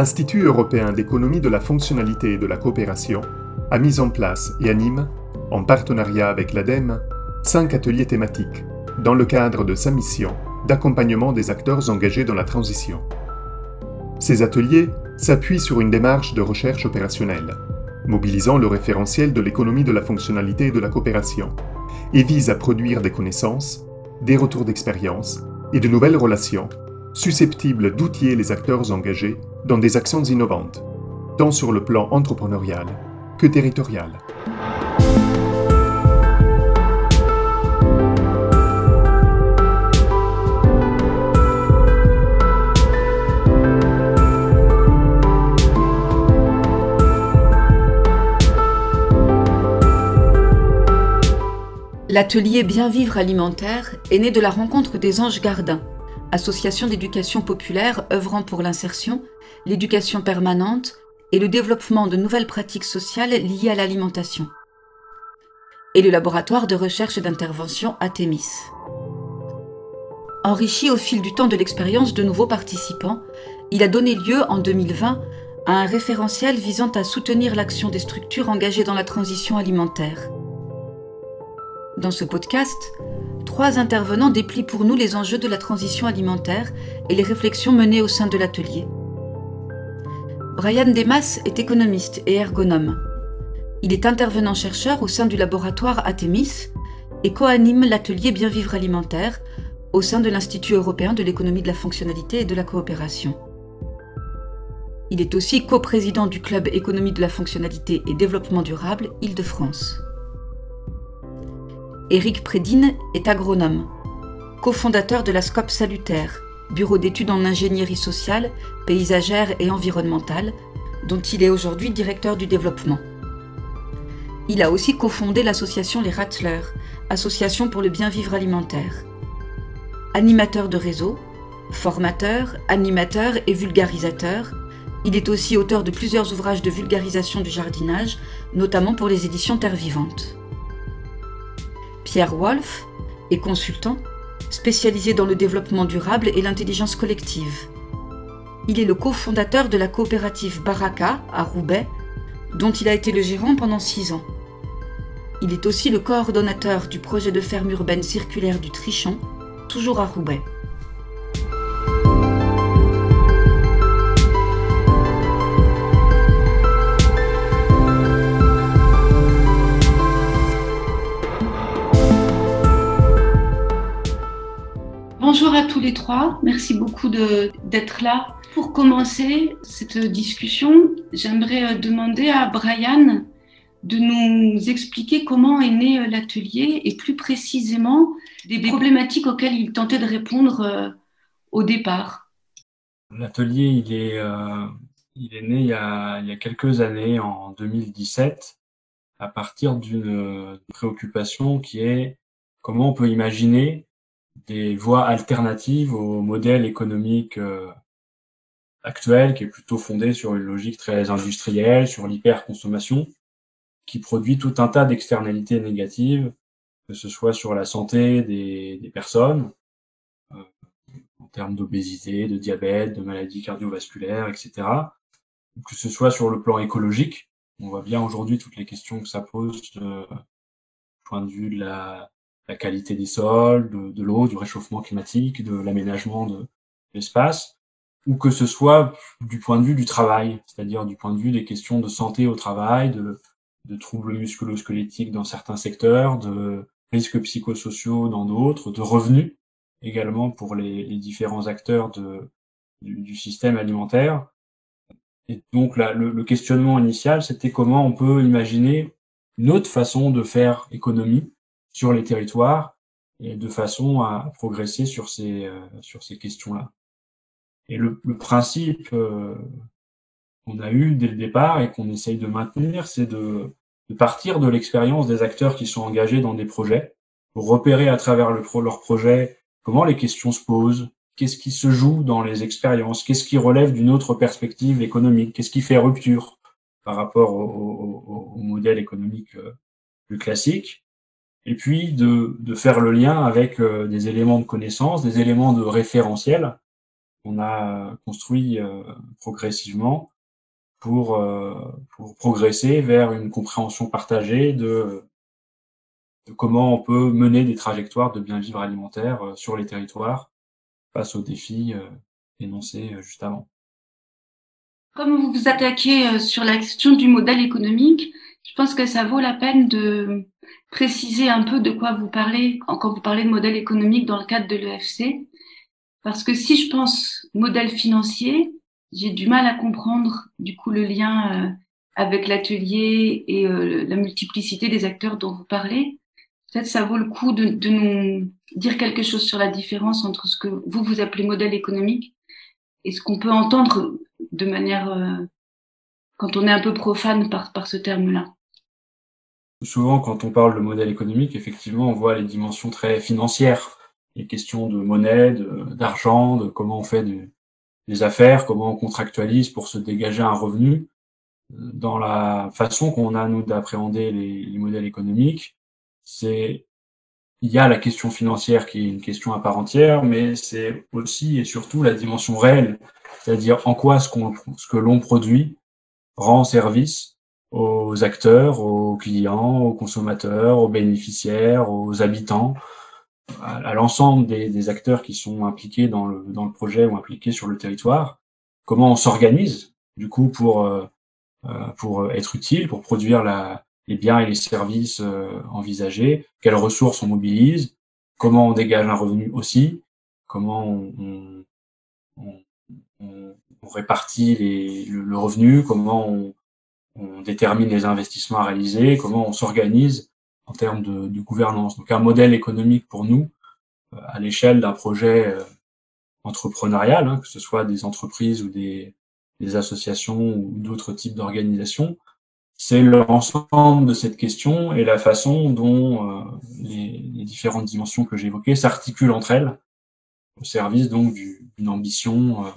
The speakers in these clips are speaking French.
l'Institut européen d'économie de la fonctionnalité et de la coopération a mis en place et anime, en partenariat avec l'ADEME, cinq ateliers thématiques dans le cadre de sa mission d'accompagnement des acteurs engagés dans la transition. Ces ateliers s'appuient sur une démarche de recherche opérationnelle, mobilisant le référentiel de l'économie de la fonctionnalité et de la coopération, et visent à produire des connaissances, des retours d'expérience et de nouvelles relations susceptibles d'outiller les acteurs engagés dans des actions innovantes, tant sur le plan entrepreneurial que territorial. L'atelier Bien vivre alimentaire est né de la rencontre des Anges Gardins, association d'éducation populaire œuvrant pour l'insertion, l'éducation permanente et le développement de nouvelles pratiques sociales liées à l'alimentation, et le laboratoire de recherche et d'intervention Athémis. Enrichi au fil du temps de l'expérience de nouveaux participants, il a donné lieu en 2020 à un référentiel visant à soutenir l'action des structures engagées dans la transition alimentaire. Dans ce podcast, trois intervenants déplient pour nous les enjeux de la transition alimentaire et les réflexions menées au sein de l'atelier. Brian Demas est économiste et ergonome. Il est intervenant chercheur au sein du laboratoire Atemis et co-anime l'atelier Bien vivre alimentaire au sein de l'Institut européen de l'économie de la fonctionnalité et de la coopération. Il est aussi coprésident du club économie de la fonctionnalité et développement durable Île-de-France. Éric Prédine est agronome, cofondateur de la SCOP Salutaire, bureau d'études en ingénierie sociale, paysagère et environnementale, dont il est aujourd'hui directeur du développement. Il a aussi cofondé l'association Les Rattlers, association pour le bien vivre alimentaire. Animateur de réseau, formateur, animateur et vulgarisateur, il est aussi auteur de plusieurs ouvrages de vulgarisation du jardinage, notamment pour les éditions Terre Vivante. Pierre Wolf est consultant, spécialisé dans le développement durable et l'intelligence collective. Il est le cofondateur de la coopérative Baraka à Roubaix, dont il a été le gérant pendant six ans. Il est aussi le coordonnateur du projet de ferme urbaine circulaire du Trichon, toujours à Roubaix. Bonjour à tous les trois. Merci beaucoup d'être là. Pour commencer cette discussion, j'aimerais euh, demander à Brian de nous expliquer comment est né euh, l'atelier et plus précisément des problématiques auxquelles il tentait de répondre euh, au départ. L'atelier, il est, il est né il y, a, il y, a, quelques années, en 2017, à partir d'une préoccupation qui est comment on peut imaginer des voies alternatives au modèle économique euh, actuel qui est plutôt fondé sur une logique très industrielle, sur l'hyperconsommation, qui produit tout un tas d'externalités négatives, que ce soit sur la santé des, des personnes, euh, en termes d'obésité, de diabète, de maladies cardiovasculaires, etc., que ce soit sur le plan écologique. On voit bien aujourd'hui toutes les questions que ça pose du point de vue de la, la qualité des sols, de, l'eau, du réchauffement climatique, de l'aménagement de l'espace, ou que ce soit du point de vue du travail, c'est-à-dire du point de vue des questions de santé au travail, de, troubles musculo-squelettiques dans certains secteurs, de risques psychosociaux dans d'autres, de revenus également pour les, différents acteurs du, système alimentaire. Et donc le questionnement initial, c'était comment on peut imaginer une autre façon de faire économie sur les territoires et de façon à progresser sur ces, euh, sur ces questions-là. Et le, principe euh, qu'on a eu dès le départ et qu'on essaye de maintenir, c'est de, partir de l'expérience des acteurs qui sont engagés dans des projets pour repérer à travers le, leur projet comment les questions se posent, qu'est-ce qui se joue dans les expériences, qu'est-ce qui relève d'une autre perspective économique, qu'est-ce qui fait rupture par rapport au, au, au modèle économique euh, plus classique, et puis de, de faire le lien avec euh, des éléments de connaissance, des éléments de référentiel on a construit progressivement pour, pour progresser vers une compréhension partagée de, de comment on peut mener des trajectoires de bien vivre alimentaire sur les territoires face aux défis énoncés juste avant. Comme vous vous attaquez sur la question du modèle économique, je pense que ça vaut la peine de préciser un peu de quoi vous parlez quand vous parlez de modèle économique dans le cadre de l'EFC. Parce que si je pense modèle financier, j'ai du mal à comprendre du coup le lien euh, avec l'atelier et euh, la multiplicité des acteurs dont vous parlez. Peut-être ça vaut le coup de, de, nous dire quelque chose sur la différence entre ce que vous vous appelez modèle économique et ce qu'on peut entendre de manière euh, quand on est un peu profane par, par ce terme-là. Souvent, quand on parle de modèle économique, effectivement, on voit les dimensions très financières, les questions de monnaie, d'argent, de, comment on fait des affaires, comment on contractualise pour se dégager un revenu. Dans la façon qu'on a, nous, d'appréhender les, les modèles économiques, c'est il y a la question financière qui est une question à part entière, mais c'est aussi et surtout la dimension réelle, c'est-à-dire en quoi ce, qu'on, ce que l'on produit rend service aux acteurs, aux clients, aux consommateurs, aux bénéficiaires, aux habitants, à, l'ensemble des, acteurs qui sont impliqués dans le, projet ou impliqués sur le territoire. Comment on s'organise du coup pour euh, euh pour être utile, pour produire les biens et les services euh, envisagés, quelles ressources on mobilise, comment on dégage un revenu aussi, comment on, on, répartit les, le, revenu, comment on, on détermine les investissements à réaliser, comment on s'organise en termes de, de, gouvernance. Donc un modèle économique pour nous, euh, à l'échelle d'un projet euh, entrepreneurial, hein, que ce soit des entreprises ou des, des associations ou d'autres types d'organisations, c'est l'ensemble de cette question et la façon dont euh, les, les, différentes dimensions que j'ai évoquées s'articulent entre elles au service donc d'une ambition euh,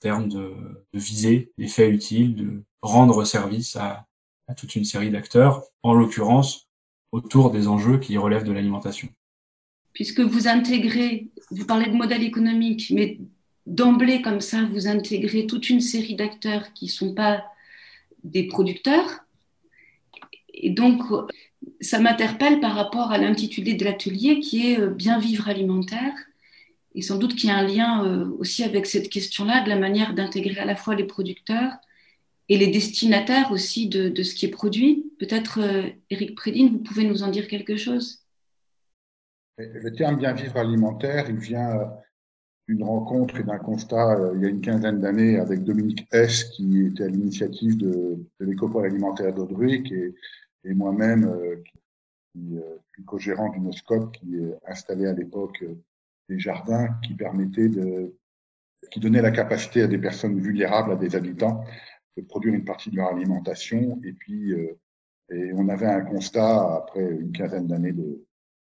termes de, viser les faits utiles, de rendre service à, à toute une série d'acteurs, en l'occurrence autour des enjeux qui relèvent de l'alimentation. Puisque vous intégrez, vous parlez de modèle économique, mais d'emblée comme ça, vous intégrez toute une série d'acteurs qui ne sont pas des producteurs. Et donc, ça m'interpelle par rapport à l'intitulé de l'atelier qui est euh, Bien vivre alimentaire. Et sans doute qu'il y a un lien euh, aussi avec cette question-là, de la manière d'intégrer à la fois les producteurs et les destinataires aussi de, ce qui est produit. Peut-être, euh, Eric Prédine, vous pouvez nous en dire quelque chose? Le terme bien vivre alimentaire, il vient euh, d'une rencontre et d'un constat euh, il y a une quinzaine d'années avec Dominique S, qui était à l'initiative de, de l'écopole alimentaire d'Audruic et, moi-même, qui suis co-gérant d'une SCOP qui est installée à l'époque des jardins qui permettait de qui donnait la capacité à des personnes vulnérables, à des habitants, de produire une partie de leur alimentation. Et puis, euh, et on avait un constat, après une quinzaine d'années de,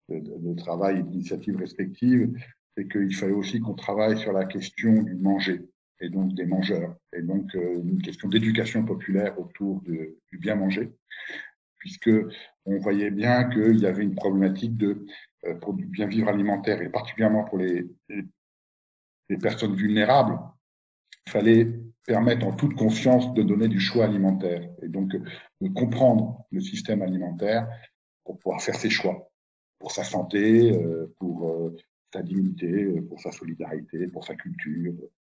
de, travail et d'initiatives respectives, c'est qu'il fallait aussi qu'on travaille sur la question du manger et donc des mangeurs, et donc euh, une question d'éducation populaire autour du bien manger, puisque on voyait bien qu'il y avait une problématique de euh, bien vivre alimentaire et particulièrement pour les, personnes vulnérables, il fallait permettre en toute confiance de donner du choix alimentaire et donc de comprendre le système alimentaire pour pouvoir faire ses choix pour sa santé, euh, pour euh, sa dignité, euh, pour sa solidarité, pour sa culture,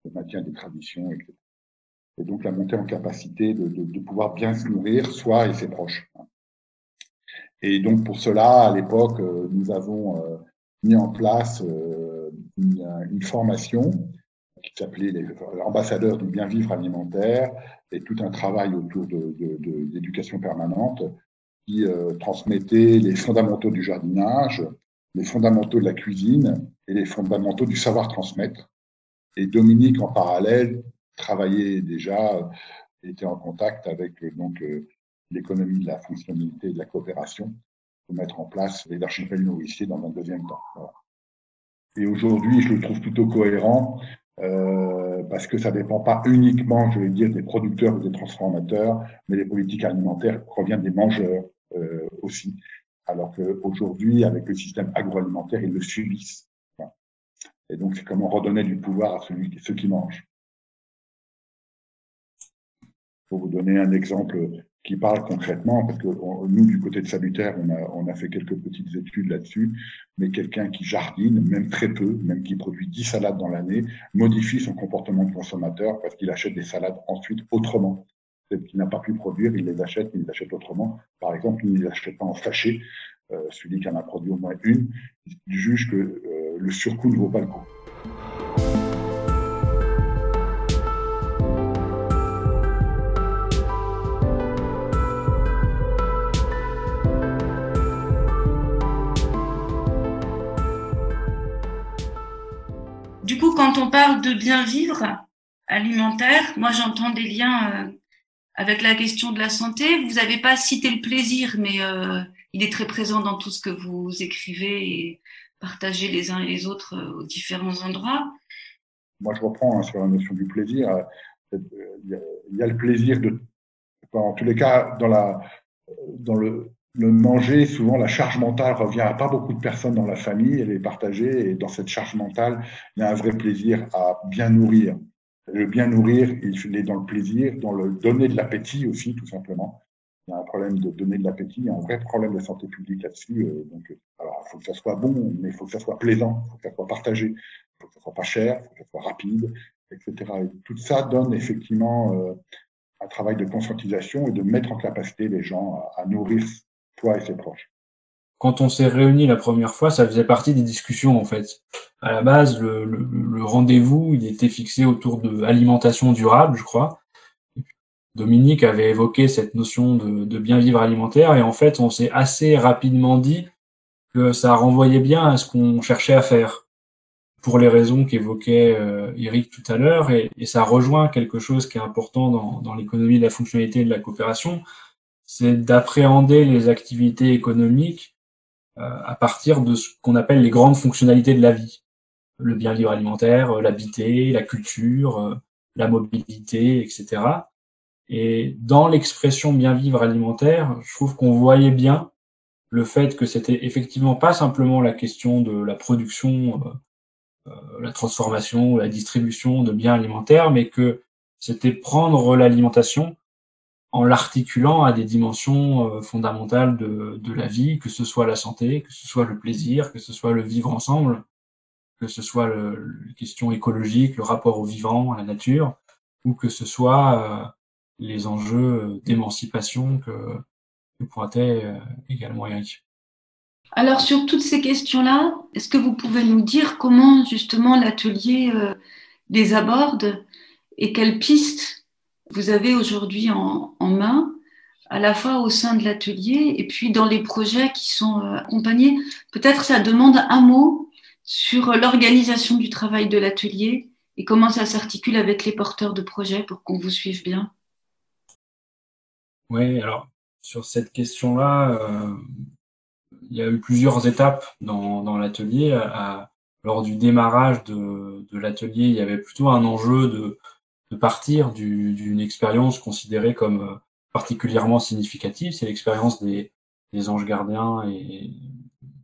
le maintien des traditions, etc. Et donc la montée en capacité de, pouvoir bien se nourrir, soi et ses proches. Et donc pour cela, à l'époque, nous avons mis en place une, une formation qui s'appelait l'ambassadeur du bien vivre alimentaire et tout un travail autour de, d'éducation permanente qui euh, transmettait les fondamentaux du jardinage, les fondamentaux de la cuisine et les fondamentaux du savoir transmettre. Et Dominique, en parallèle, travaillait déjà, était en contact avec donc euh, l'économie de la fonctionnalité et de la coopération pour mettre en place les archipels nourriciers dans un deuxième temps. Et aujourd'hui, je le trouve plutôt cohérent euh, parce que ça dépend pas uniquement, je vais dire, des producteurs ou des transformateurs, mais les politiques alimentaires proviennent des mangeurs euh, aussi. Alors qu'aujourd'hui, avec le système agroalimentaire, ils le subissent. Et donc, c'est comment redonner du pouvoir à celui, ceux qui mangent. Pour vous donner un exemple qui parle concrètement, parce que nous, du côté de Salutaire, on a, fait quelques petites études là-dessus, mais quelqu'un qui jardine, même très peu, même qui produit 10 salades dans l'année, modifie son comportement de consommateur parce qu'il achète des salades ensuite autrement. Celles qu'il n'a pas pu produire, il les achète, il les achète autrement. Par exemple, il ne les achète pas en sachet. Euh, celui qui en a produit au moins une, il juge que euh, le surcoût ne vaut pas le coup. Quand on parle de bien vivre alimentaire, moi j'entends des liens euh, avec la question de la santé. Vous n'avez pas cité le plaisir, mais euh, il est très présent dans tout ce que vous écrivez et partagez les uns et les autres euh, aux différents endroits. Moi je reprends hein, sur la notion du plaisir. Il y, a, le plaisir de, en tous les cas, dans, la, dans le, le manger, souvent la charge mentale revient à pas beaucoup de personnes dans la famille, elle est partagée et dans cette charge mentale, il y a un vrai plaisir à bien nourrir. Le bien nourrir, il est dans le plaisir, dans le donner de l'appétit aussi, tout simplement. Il y a un problème de donner de l'appétit, il y a un vrai problème de santé publique là-dessus. Euh, donc, alors, il faut que ça soit bon, mais il faut que ça soit plaisant, il faut que ça soit partagé, il faut que ça soit pas cher, il faut que ça soit rapide, etc. Et tout ça donne effectivement euh, un travail de conscientisation et de mettre en capacité les gens à nourrir Quand on s'est réunis la première fois, ça faisait partie des discussions en fait. À la base, le, rendez-vous, il était fixé autour de alimentation durable, je crois. Dominique avait évoqué cette notion de, bien vivre alimentaire et en fait, on s'est assez rapidement dit que ça renvoyait bien à ce qu'on cherchait à faire pour les raisons qu'évoquait euh, Eric tout à l'heure et, et, ça rejoint quelque chose qui est important dans, dans l'économie de la fonctionnalité et de la coopération, c'est d'appréhender les activités économiques euh, à partir de ce qu'on appelle les grandes fonctionnalités de la vie. Le bien vivre alimentaire, euh, l'habiter, la culture, euh, la mobilité, etc. Et dans l'expression bien vivre alimentaire, je trouve qu'on voyait bien le fait que c'était effectivement pas simplement la question de la production, la transformation, la distribution de biens alimentaires, mais que c'était prendre l'alimentation en l'articulant à des dimensions euh, fondamentales de, la vie, que ce soit la santé, que ce soit le plaisir, que ce soit le vivre ensemble, que ce soit le, les questions écologiques, le rapport au vivant, à la nature, ou que ce soit euh, les enjeux d'émancipation que, que pointait euh, également Eric. Alors sur toutes ces questions-là, est-ce que vous pouvez nous dire comment justement l'atelier les aborde et quelles pistes vous avez aujourd'hui en, main, à la fois au sein de l'atelier et puis dans les projets qui sont euh, accompagnés. Peut-être ça demande un mot sur l'organisation du travail de l'atelier et comment ça s'articule avec les porteurs de projets pour qu'on vous suive bien. Oui, alors sur cette question-là, euh, il y a eu plusieurs étapes dans, l'atelier. Lors du démarrage de l'atelier, il y avait plutôt un enjeu de, de partir d'une expérience considérée comme euh, particulièrement significative. C'est l'expérience des, des, anges gardiens et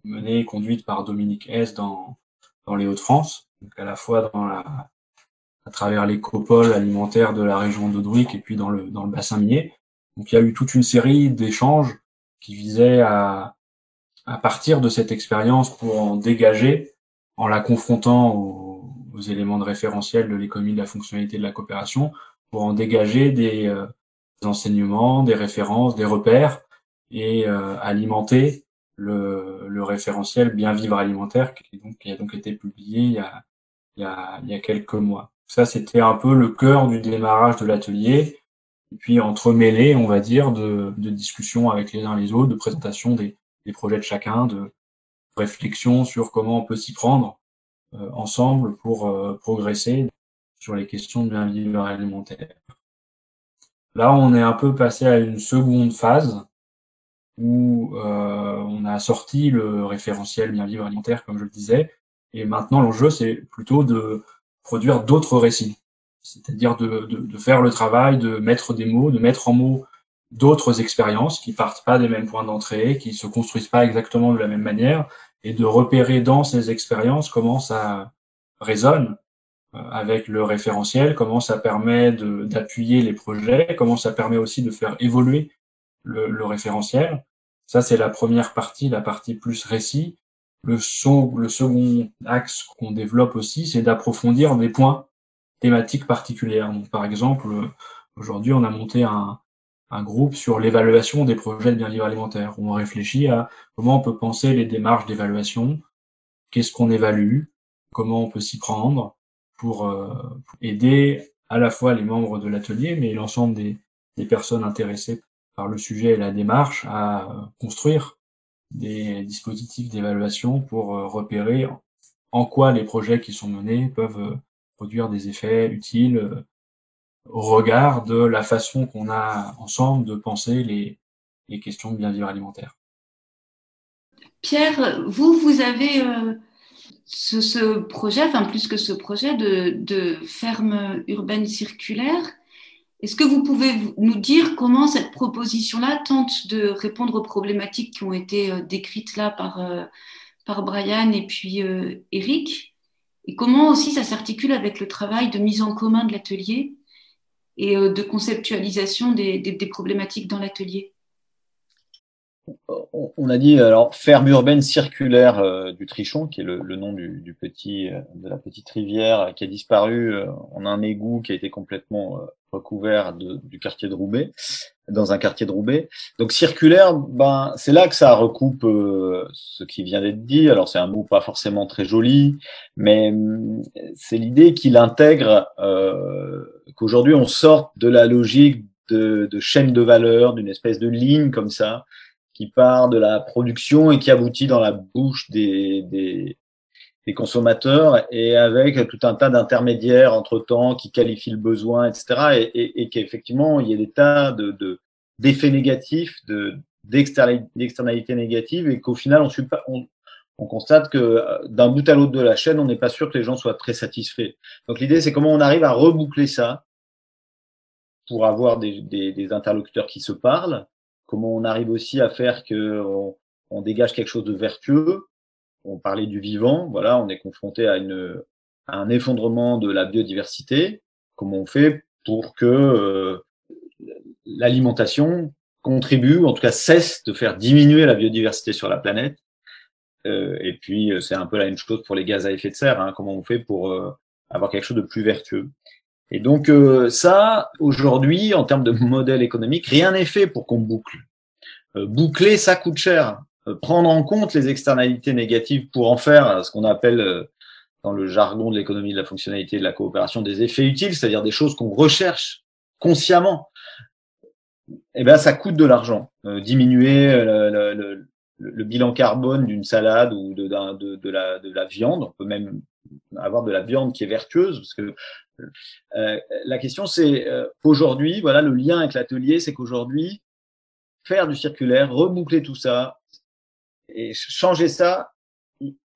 menée et conduite par Dominique S dans, dans les Hauts-de-France, à la fois dans la, à travers l'écopole alimentaire de la région d'Audouic et puis dans le, dans le bassin minier. Donc il y a eu toute une série d'échanges qui visaient à, à partir de cette expérience pour en dégager en la confrontant au, aux éléments de référentiel de l'économie de la fonctionnalité de la coopération pour en dégager des, euh, enseignements, des références, des repères et euh, alimenter le, le, référentiel Bien vivre alimentaire qui, donc, qui a donc été publié il y a, il y a, il y a quelques mois. Ça, c'était un peu le cœur du démarrage de l'atelier. Et puis entremêlé, on va dire, de, de discussions avec les uns les autres, de présentation des, des projets de chacun, de réflexion sur comment on peut s'y prendre ensemble pour euh, progresser sur les questions de bien-vivre alimentaire. Là, on est un peu passé à une seconde phase où euh, on a sorti le référentiel bien-vivre alimentaire, comme je le disais, et maintenant l'enjeu, c'est plutôt de produire d'autres récits, c'est-à-dire de, de, de, faire le travail, de mettre des mots, de mettre en mots d'autres expériences qui partent pas des mêmes points d'entrée, qui se construisent pas exactement de la même manière, et de repérer dans ces expériences comment ça résonne avec le référentiel, comment ça permet d'appuyer les projets, comment ça permet aussi de faire évoluer le, référentiel. Ça, c'est la première partie, la partie plus récit. Le, le second axe qu'on développe aussi, c'est d'approfondir des points thématiques particulières. Donc, par exemple, aujourd'hui, on a monté un, un groupe sur l'évaluation des projets de bien vivre alimentaire, où on réfléchit à comment on peut penser les démarches d'évaluation, qu'est-ce qu'on évalue, comment on peut s'y prendre pour, euh, aider à la fois les membres de l'atelier, mais l'ensemble des, personnes intéressées par le sujet et la démarche à construire des dispositifs d'évaluation pour euh, repérer en quoi les projets qui sont menés peuvent euh, produire des effets utiles au regard de la façon qu'on a ensemble de penser les, questions de bien vivre alimentaire. Pierre, vous, vous avez ce, ce, projet, enfin plus que ce projet de, ferme urbaine circulaire. Est-ce que vous pouvez nous dire comment cette proposition-là tente de répondre aux problématiques qui ont été euh, décrites là par, euh, par Brian et puis euh, Eric? Et comment aussi ça s'articule avec le travail de mise en commun de l'atelier? Et de conceptualisation des problématiques dans l'atelier on a dit alors ferme urbaine circulaire euh, du Trichon, qui est le, nom du, petit euh, de la petite rivière qui a disparu euh, en un égout qui a été complètement recouvert du quartier de Roubaix, dans un quartier de Roubaix. Donc circulaire, ben c'est là que ça recoupe ce qui vient d'être dit. Alors c'est un mot pas forcément très joli, mais c'est l'idée qu'il intègre qu'aujourd'hui on sorte de la logique de, de chaîne de valeur, d'une espèce de ligne comme ça, qui part de la production et qui aboutit dans la bouche des, des, des consommateurs et avec tout un tas d'intermédiaires entre temps qui qualifient le besoin, etc. Et, et, et qu'effectivement, il y a des tas de, d'effets négatifs, de, d'externalités négatives et qu'au final, on, on, on constate que euh, d'un bout à l'autre de la chaîne, on n'est pas sûr que les gens soient très satisfaits. Donc l'idée, c'est comment on arrive à reboucler ça pour avoir des, des, des interlocuteurs qui se parlent comment on arrive aussi à faire que on, dégage quelque chose de vertueux. On parlait du vivant, voilà, on est confronté à, un effondrement de la biodiversité. Comment on fait pour que euh, l'alimentation contribue, en tout cas cesse de faire diminuer la biodiversité sur la planète. Euh, et puis euh, c'est un peu la même chose pour les gaz à effet de serre. Hein, comment on fait pour avoir quelque chose de plus vertueux? Et donc euh, ça, aujourd'hui, en termes de modèle économique, rien n'est fait pour qu'on boucle. Euh, boucler, ça coûte cher. Euh, prendre en compte les externalités négatives pour en faire ce qu'on appelle dans le jargon de l'économie de la fonctionnalité de la coopération des effets utiles, c'est-à-dire des choses qu'on recherche consciemment, eh ben ça coûte de l'argent. diminuer le, bilan carbone d'une salade ou de, de, de, la, de la viande, on peut même avoir de la viande qui est vertueuse, parce que euh, la question, c'est euh, aujourd'hui, voilà, le lien avec l'atelier, c'est qu'aujourd'hui, faire du circulaire, reboucler tout ça et changer ça.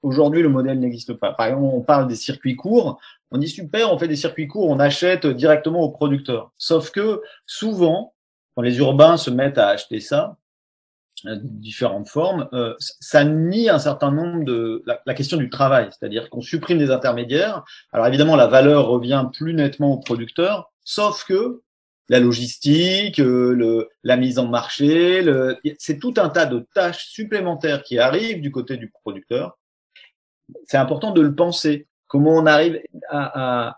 Aujourd'hui, le modèle n'existe pas. Par exemple, on parle des circuits courts. On dit super, on fait des circuits courts, on achète directement aux producteurs. Sauf que souvent, quand les urbains se mettent à acheter ça, euh, différentes formes, euh, ça nie un certain nombre de la, question du travail, c'est-à-dire qu'on supprime des intermédiaires. Alors évidemment, la valeur revient plus nettement au producteur, sauf que la logistique, euh, le, la mise en marché, c'est tout un tas de tâches supplémentaires qui arrivent du côté du producteur. C'est important de le penser. Comment on arrive à, à,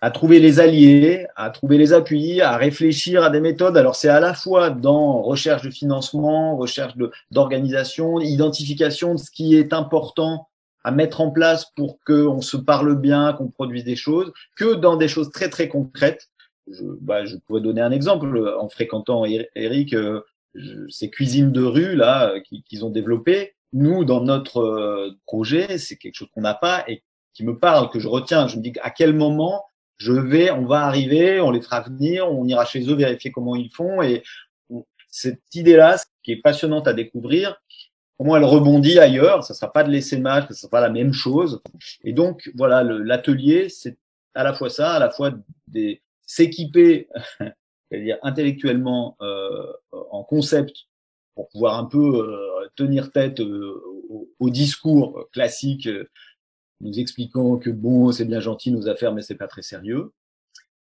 à trouver les alliés, à trouver les appuis, à réfléchir à des méthodes. Alors c'est à la fois dans recherche de financement, recherche d'organisation, identification de ce qui est important à mettre en place pour qu'on se parle bien, qu'on produise des choses, que dans des choses très très concrètes. Je, bah, je pourrais donner un exemple en fréquentant Eric, euh, ces cuisines de rue là qu'ils ont développées. Nous, dans notre euh, projet, c'est quelque chose qu'on n'a pas et qui me parle, que je retiens. Je me dis à quel moment je vais, on va arriver, on les fera venir, on ira chez eux vérifier comment ils font. Et cette idée-là, qui est passionnante à découvrir, comment elle rebondit ailleurs, ça sera pas de l'essaimage, ça sera pas la même chose. Et donc, voilà, l'atelier, c'est à la fois ça, à la fois des s'équiper, c'est-à-dire intellectuellement euh, en concept pour pouvoir un peu euh, tenir tête euh, au, au, discours classique nous expliquant que bon, c'est bien gentil nos affaires, mais c'est pas très sérieux.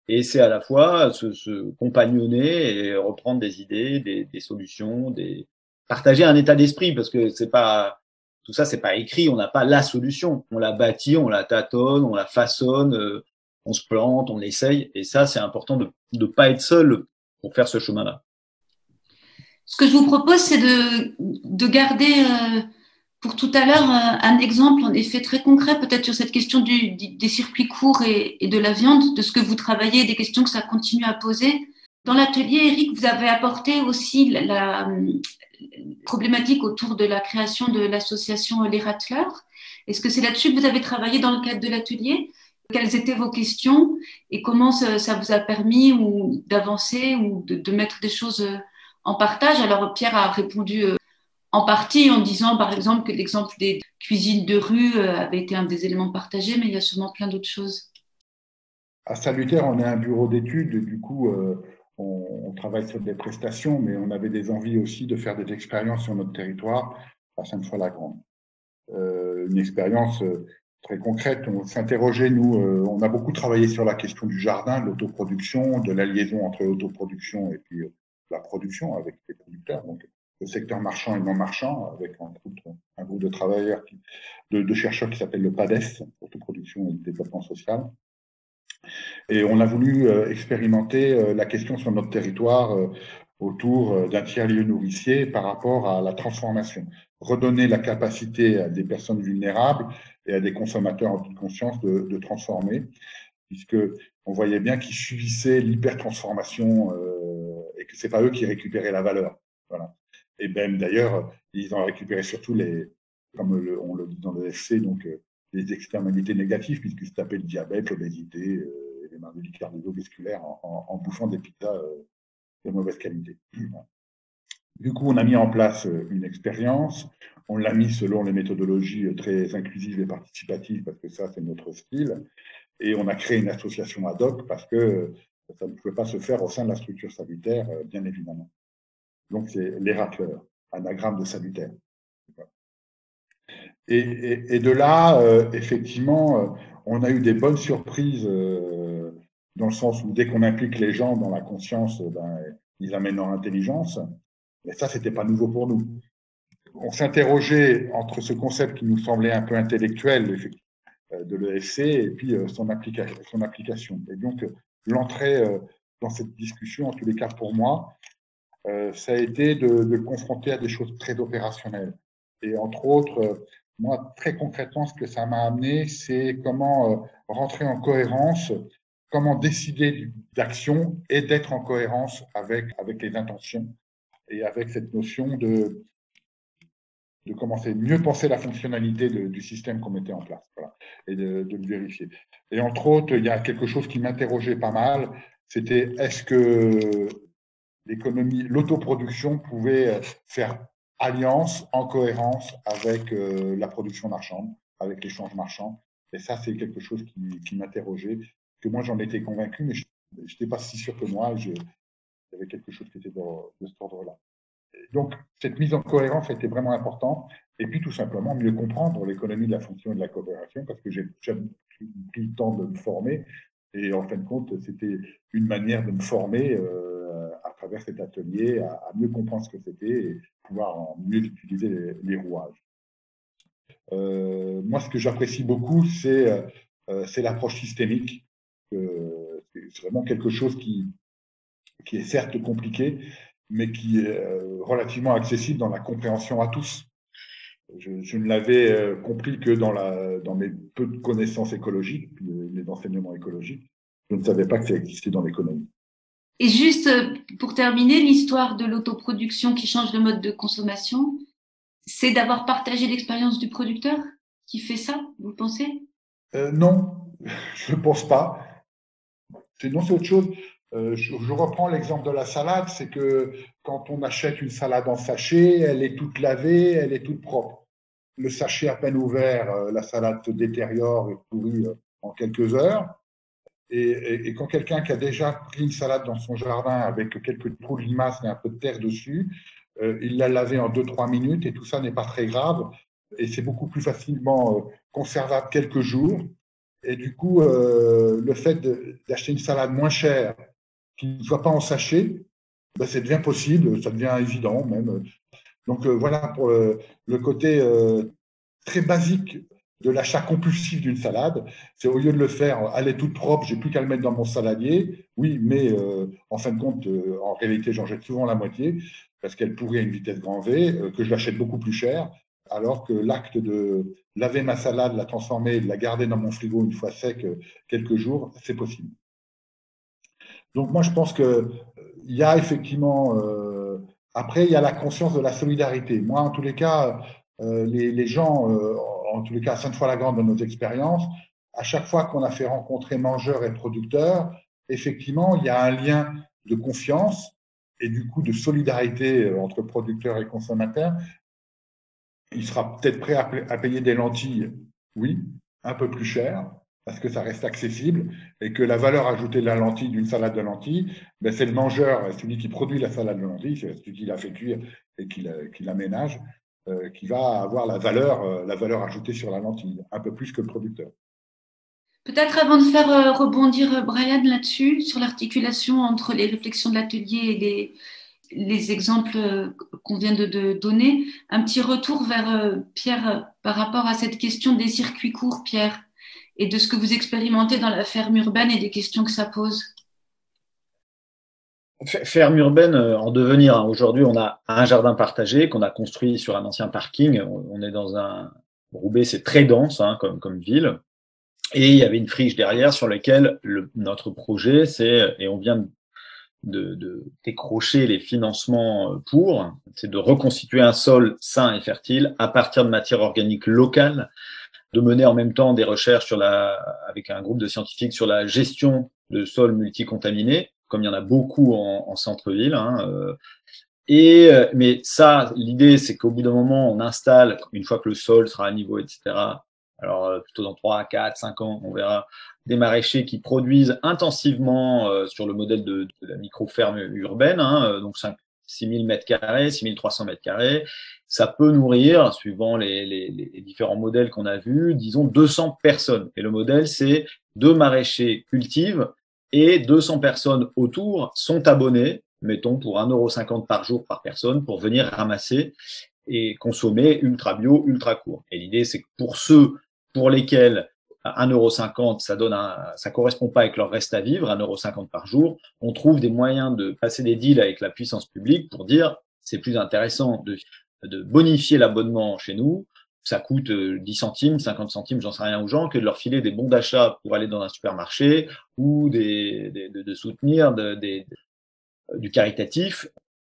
Et c'est à la fois se, se, compagnonner et reprendre des idées, des, des, solutions, des partager un état d'esprit parce que c'est pas tout ça, c'est pas écrit. On n'a pas la solution. On la bâtit, on la tâtonne, on la façonne, euh, on se plante, on essaye. Et ça, c'est important de ne pas être seul pour faire ce chemin-là. Ce que je vous propose, c'est de, de garder euh, pour tout à l'heure euh, un exemple, en effet très concret, peut-être sur cette question du, des circuits courts et, et, de la viande, de ce que vous travaillez, des questions que ça continue à poser. Dans l'atelier, Eric, vous avez apporté aussi la, la, problématique autour de la création de l'association Les Rattlers. Est-ce que c'est là-dessus que vous avez travaillé dans le cadre de l'atelier? Quelles étaient vos questions? Et comment ça, ça vous a permis ou d'avancer ou de, de, mettre des choses euh, en partage? Alors Pierre a répondu euh, en partie en disant par exemple que l'exemple des cuisines de rue euh, avait été un des éléments partagés, mais il y a sûrement plein d'autres choses. À Salutaire, on est un bureau d'études, du coup, euh, on, travaille sur des prestations, mais on avait des envies aussi de faire des expériences sur notre territoire à Sainte-Foy-la-Grande. Euh, une expérience très concrète. On s'interrogeait, nous, on a beaucoup travaillé sur la question du jardin, de l'autoproduction, de la liaison entre l'autoproduction et puis la production avec les producteurs. Le secteur marchand et non marchand, avec un groupe de travailleurs, de, chercheurs qui s'appelle le PADES, Autoproduction et Développement Social. Et on a voulu euh, expérimenter euh, la question sur notre territoire euh, autour d'un tiers-lieu nourricier par rapport à la transformation. Redonner la capacité à des personnes vulnérables et à des consommateurs en toute conscience de, transformer, puisque on voyait bien qu'ils subissaient l'hypertransformation et que c'est pas eux qui récupéraient la valeur. Voilà. Et même d'ailleurs, ils ont récupéré surtout les, comme on le dit dans le FC, donc les externalités négatives, puisqu'ils se tapaient le diabète, l'obésité, euh, les maladies cardiovasculaires en, en, bouffant des pizzas euh, de mauvaise qualité. Du coup, on a mis en place euh, une expérience. On l'a mis selon les méthodologies très inclusives et participatives, parce que ça, c'est notre style. Et on a créé une association ad hoc parce que ça ne pouvait pas se faire au sein de la structure salutaire, bien évidemment. Donc, c'est les racleurs, anagramme de salutaire. Et, de là, euh, effectivement, euh, on a eu des bonnes surprises euh, dans le sens où dès qu'on implique les gens dans la conscience, ben, ils amènent leur intelligence. Mais ça, c'était pas nouveau pour nous. On s'interrogeait entre ce concept qui nous semblait un peu intellectuel de l'EFC et puis son application. Et donc, l'entrée dans cette discussion, en tous les cas pour moi, ça a été de, de confronter à des choses très opérationnelles. Et entre autres, moi, très concrètement, ce que ça m'a amené, c'est comment euh, rentrer en cohérence, comment décider d'action et d'être en cohérence avec, avec les intentions et avec cette notion de, de commencer mieux penser la fonctionnalité de, du système qu'on mettait en place voilà, et de, de, le vérifier. Et entre autres, il y a quelque chose qui m'interrogeait pas mal, c'était est-ce que l'économie, l'autoproduction pouvait faire alliance en cohérence avec euh, la production marchande, avec l'échange marchand. Et ça, c'est quelque chose qui, qui m'interrogeait, que moi j'en étais convaincu, mais je n'étais pas si sûr que moi. Il y avait quelque chose qui était de, de cet ordre-là. Donc, cette mise en cohérence était vraiment importante. Et puis, tout simplement, mieux comprendre l'économie de la fonction et de la coopération, parce que j'ai pris le temps de me former. Et en fin de compte, c'était une manière de me former euh, à travers cet atelier, à, mieux comprendre ce que c'était et pouvoir mieux utiliser les, les rouages. Euh, moi, ce que j'apprécie beaucoup, c'est euh, l'approche systémique. Euh, c'est vraiment quelque chose qui, est certes compliqué, mais qui est euh, relativement accessible dans la compréhension à tous. Je, ne l'avais euh, compris que dans, mes peu de connaissances écologiques, les enseignements écologiques. Je ne savais pas que ça existait dans l'économie. Et juste euh, pour terminer, l'histoire de l'autoproduction qui change le mode de consommation, c'est d'avoir partagé l'expérience du producteur qui fait ça, vous pensez? Euh, Non, je ne pense pas. Non, c'est autre chose. Euh, je, reprends l'exemple de la salade, c'est que quand on achète une salade en sachet, elle est toute lavée, elle est toute propre. Le sachet à peine ouvert, la salade se détériore et pourrit en quelques heures. Et, quand quelqu'un qui a déjà pris une salade dans son jardin avec quelques trous de limaces et un peu de terre dessus, euh, il l'a lavé en 2-3 minutes et tout ça n'est pas très grave. et c'est beaucoup plus facilement euh, conservable quelques jours. Et du coup, euh, le fait d'acheter une salade moins chère, qui ne soit pas en sachet, ben c'est bien possible, ça devient évident même. Donc voilà pour le, côté très basique de l'achat compulsif d'une salade. C'est au lieu de le faire, elle est toute propre, j'ai plus qu'à le mettre dans mon saladier. Oui, mais en fin de compte, en réalité, j'en jette souvent la moitié parce qu'elle pourrait à une vitesse grand V, que je l'achète beaucoup plus cher alors que l'acte de laver ma salade, la transformer, de la garder dans mon frigo une fois sec euh, quelques jours, c'est possible. Donc moi, je pense qu'il euh, y a effectivement, euh, après, il y a la conscience de la solidarité. Moi, en tous les cas, les, gens, en tous les cas, cinq fois la grande de nos expériences, à chaque fois qu'on a fait rencontrer mangeurs et producteurs, effectivement, il y a un lien de confiance et du coup de solidarité entre producteurs et consommateurs. Il sera peut-être prêt à, payer des lentilles, oui, un peu plus cher, parce que ça reste accessible, et que la valeur ajoutée de la lentille, d'une salade de lentilles, ben c'est le mangeur, celui qui produit la salade de lentilles, c'est celui qui la fait cuire et qui l'aménage, euh, qui va avoir la valeur, euh, la valeur ajoutée sur la lentille, un peu plus que le producteur. Peut-être avant de faire euh, rebondir Brian là-dessus, sur l'articulation entre les réflexions de l'atelier et les, les exemples qu'on vient de, donner. Un petit retour vers Pierre par rapport à cette question des circuits courts, Pierre, et de ce que vous expérimentez dans la ferme urbaine et des questions que ça pose. Ferme urbaine en devenir. Hein. Aujourd'hui, on a un jardin partagé qu'on a construit sur un ancien parking. On est dans un Roubaix, c'est très dense hein, comme, ville. Et il y avait une friche derrière sur laquelle notre projet, c'est, et on vient de, décrocher les financements euh, pour, c'est de reconstituer un sol sain et fertile à partir de matières organiques locales, de mener en même temps des recherches sur la, avec un groupe de scientifiques sur la gestion de sols multicontaminés, comme il y en a beaucoup en, centre-ville. Hein, euh. et euh, mais ça, l'idée, c'est qu'au bout d'un moment, on installe, une fois que le sol sera à niveau, etc. Alors plutôt dans 3, 4, 5 ans, on verra des maraîchers qui produisent intensivement euh, sur le modèle de, la micro-ferme urbaine, hein, euh, donc 5, 6000 mètres carrés, 6300 mètres carrés. Ça peut nourrir, suivant les, les, les différents modèles qu'on a vus, disons 200 personnes. Et le modèle, c'est deux maraîchers cultivent et 200 personnes autour sont abonnés, mettons pour 1,50€ par jour par personne, pour venir ramasser et consommer ultra bio, ultra court. Et l'idée, c'est que pour ceux pour lesquels 1,50€, ça donne ça correspond pas avec leur reste à vivre, 1,50€ par jour. On trouve des moyens de passer des deals avec la puissance publique pour dire c'est plus intéressant de, de bonifier l'abonnement chez nous. Ça coûte 10 euh, centimes, 50 centimes, j'en sais rien aux gens, que de leur filer des bons d'achat pour aller dans un supermarché ou des, de, de, soutenir des, du caritatif.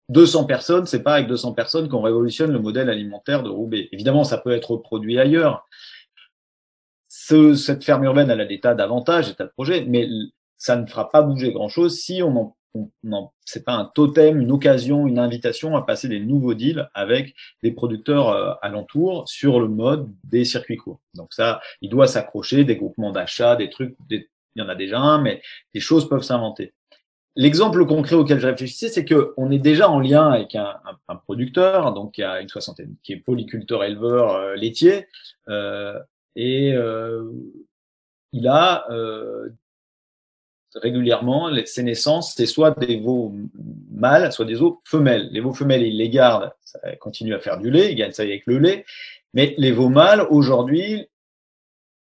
200 personnes, c'est pas avec 200 personnes qu'on révolutionne le modèle alimentaire de Roubaix. Évidemment, ça peut être reproduit ailleurs, cette ferme urbaine, elle a des tas d'avantages, des tas de projets, mais ça ne fera pas bouger grand-chose si on on, c'est pas un totem, une occasion, une invitation à passer des nouveaux deals avec des producteurs euh, alentours sur le mode des circuits courts. Donc ça, il doit s'accrocher, des groupements d'achat, des trucs, il y en a déjà un, mais des choses peuvent s'inventer. L'exemple concret auquel je réfléchissais, c'est que on est déjà en lien avec un, un, producteur, donc y a une soixantaine, qui est polyculteur éleveur euh, laitier, euh, et euh, il a euh, régulièrement ses naissances, c'est soit des veaux mâles, soit des veaux femelles. Les veaux femelles, il les garde, ça continue à faire du lait, il gagne ça avec le lait. Mais les veaux mâles, aujourd'hui,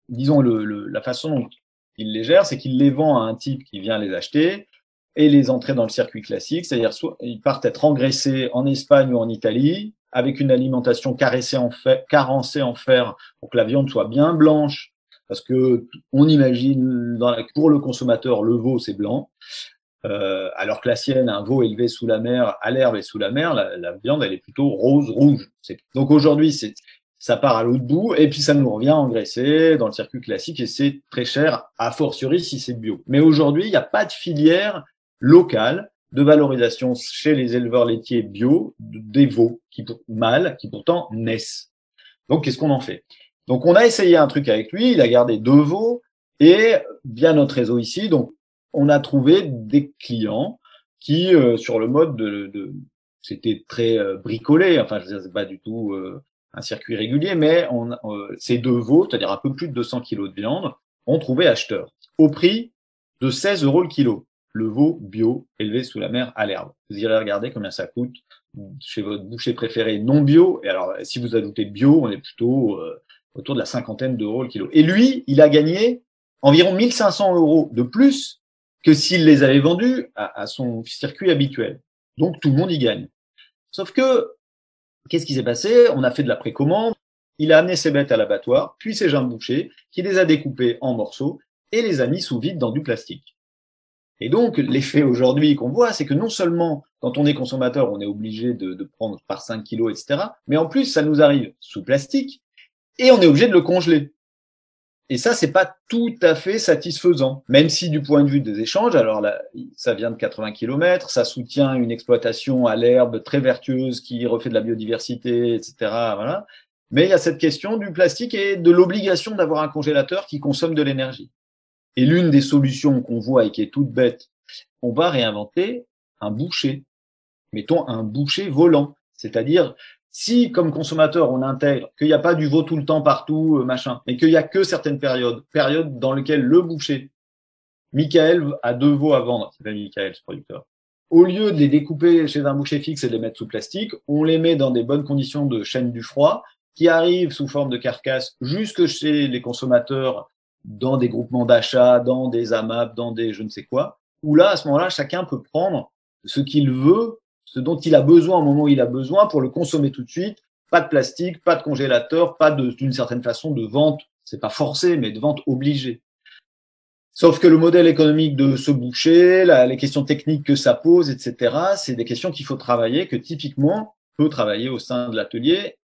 disons le, la façon dont il les gère, c'est qu'il les vend à un type qui vient les acheter et les entrer dans le circuit classique, c'est-à-dire soit ils partent être engraissés en Espagne ou en Italie, avec une alimentation caressée en fer, carencée en fer, pour que la viande soit bien blanche, parce que on imagine dans pour le consommateur le veau c'est blanc, euh, alors que la sienne, un veau élevé sous la mer, à l'herbe et sous la mer, la, viande elle est plutôt rose rouge. Donc aujourd'hui ça part à l'autre bout et puis ça nous revient engraissé dans le circuit classique et c'est très cher a fortiori si c'est bio. Mais aujourd'hui il n'y a pas de filière locale de valorisation chez les éleveurs laitiers bio des veaux qui mâles qui pourtant naissent. Donc qu'est-ce qu'on en fait? Donc on a essayé un truc avec lui, il a gardé deux veaux et via notre réseau ici, donc on a trouvé des clients qui euh, sur le mode de, de c'était très euh, bricolé, enfin je sais pas du tout euh, un circuit régulier, mais ces deux veaux, c'est-à-dire un peu plus de 200 kilos de viande, ont trouvé acheteur au prix de 16 euros le kilo. Le veau bio élevé sous la mer à l'herbe. Vous irez regarder combien ça coûte chez votre boucher préféré non bio. Et alors, si vous ajoutez bio, on est plutôt autour de la cinquantaine d'euros le kilo. Et lui, il a gagné environ 1500 euros de plus que s'il les avait vendus à, son circuit habituel. Donc, tout le monde y gagne. Sauf que Qu'est-ce qui s'est passé? On a fait de la précommande. Il a amené ses bêtes à l'abattoir, puis ses jambes bouchées, qui les a découpées en morceaux et les a mis sous vide dans du plastique. Et donc, l'effet aujourd'hui qu'on voit, c'est que non seulement quand on est consommateur, on est obligé de, de, prendre par 5 kilos, etc., mais en plus, ça nous arrive sous plastique et on est obligé de le congeler. Et ça, c'est pas tout à fait satisfaisant, même si du point de vue des échanges, alors là, ça vient de 80 km, ça soutient une exploitation à l'herbe très vertueuse qui refait de la biodiversité, etc. Voilà. Mais il y a cette question du plastique et de l'obligation d'avoir un congélateur qui consomme de l'énergie. Et l'une des solutions qu'on voit et qui est toute bête, on va réinventer un boucher. Mettons un boucher volant. C'est-à-dire, si, comme consommateur, on intègre qu'il n'y a pas du veau tout le temps partout, euh, machin, mais qu'il n'y a que certaines périodes, périodes dans lesquelles le boucher, Michael a deux veaux à vendre, c'est Michael, ce producteur. Au lieu de les découper chez un boucher fixe et de les mettre sous plastique, on les met dans des bonnes conditions de chaîne du froid, qui arrivent sous forme de carcasse jusque chez les consommateurs dans des groupements d'achat, dans des AMAP, dans des je ne sais quoi, où là, à ce moment-là, chacun peut prendre ce qu'il veut ce dont il a besoin au moment où il a besoin pour le consommer tout de suite. Pas de plastique, pas de congélateur, pas d'une certaine façon de vente, c'est pas forcé, mais de vente obligée. Sauf que le modèle économique de ce boucher, les questions techniques que ça pose, etc., c'est des questions qu'il faut travailler, que typiquement peut travailler au sein de l'atelier.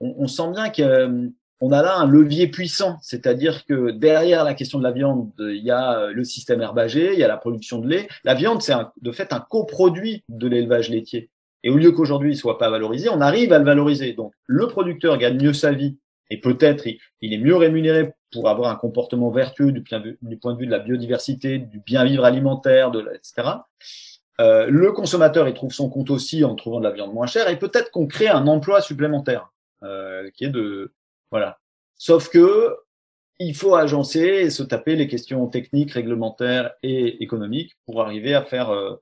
On, on, sent bien que on a là un levier puissant, c'est-à-dire que derrière la question de la viande, il y a euh, le système herbagé, il y a la production de lait. La viande, c'est de fait un coproduit de l'élevage laitier. Et au lieu qu'aujourd'hui il soit pas valorisé, on arrive à le valoriser. Donc le producteur gagne mieux sa vie et peut-être il, est mieux rémunéré pour avoir un comportement vertueux du, point de vue de la biodiversité, du bien vivre alimentaire, de etc. Euh, le consommateur il trouve son compte aussi en trouvant de la viande moins chère et peut-être qu'on crée un emploi supplémentaire euh, qui est de voilà. Sauf que il faut agencer et se taper les questions techniques, réglementaires et économiques pour arriver à faire euh,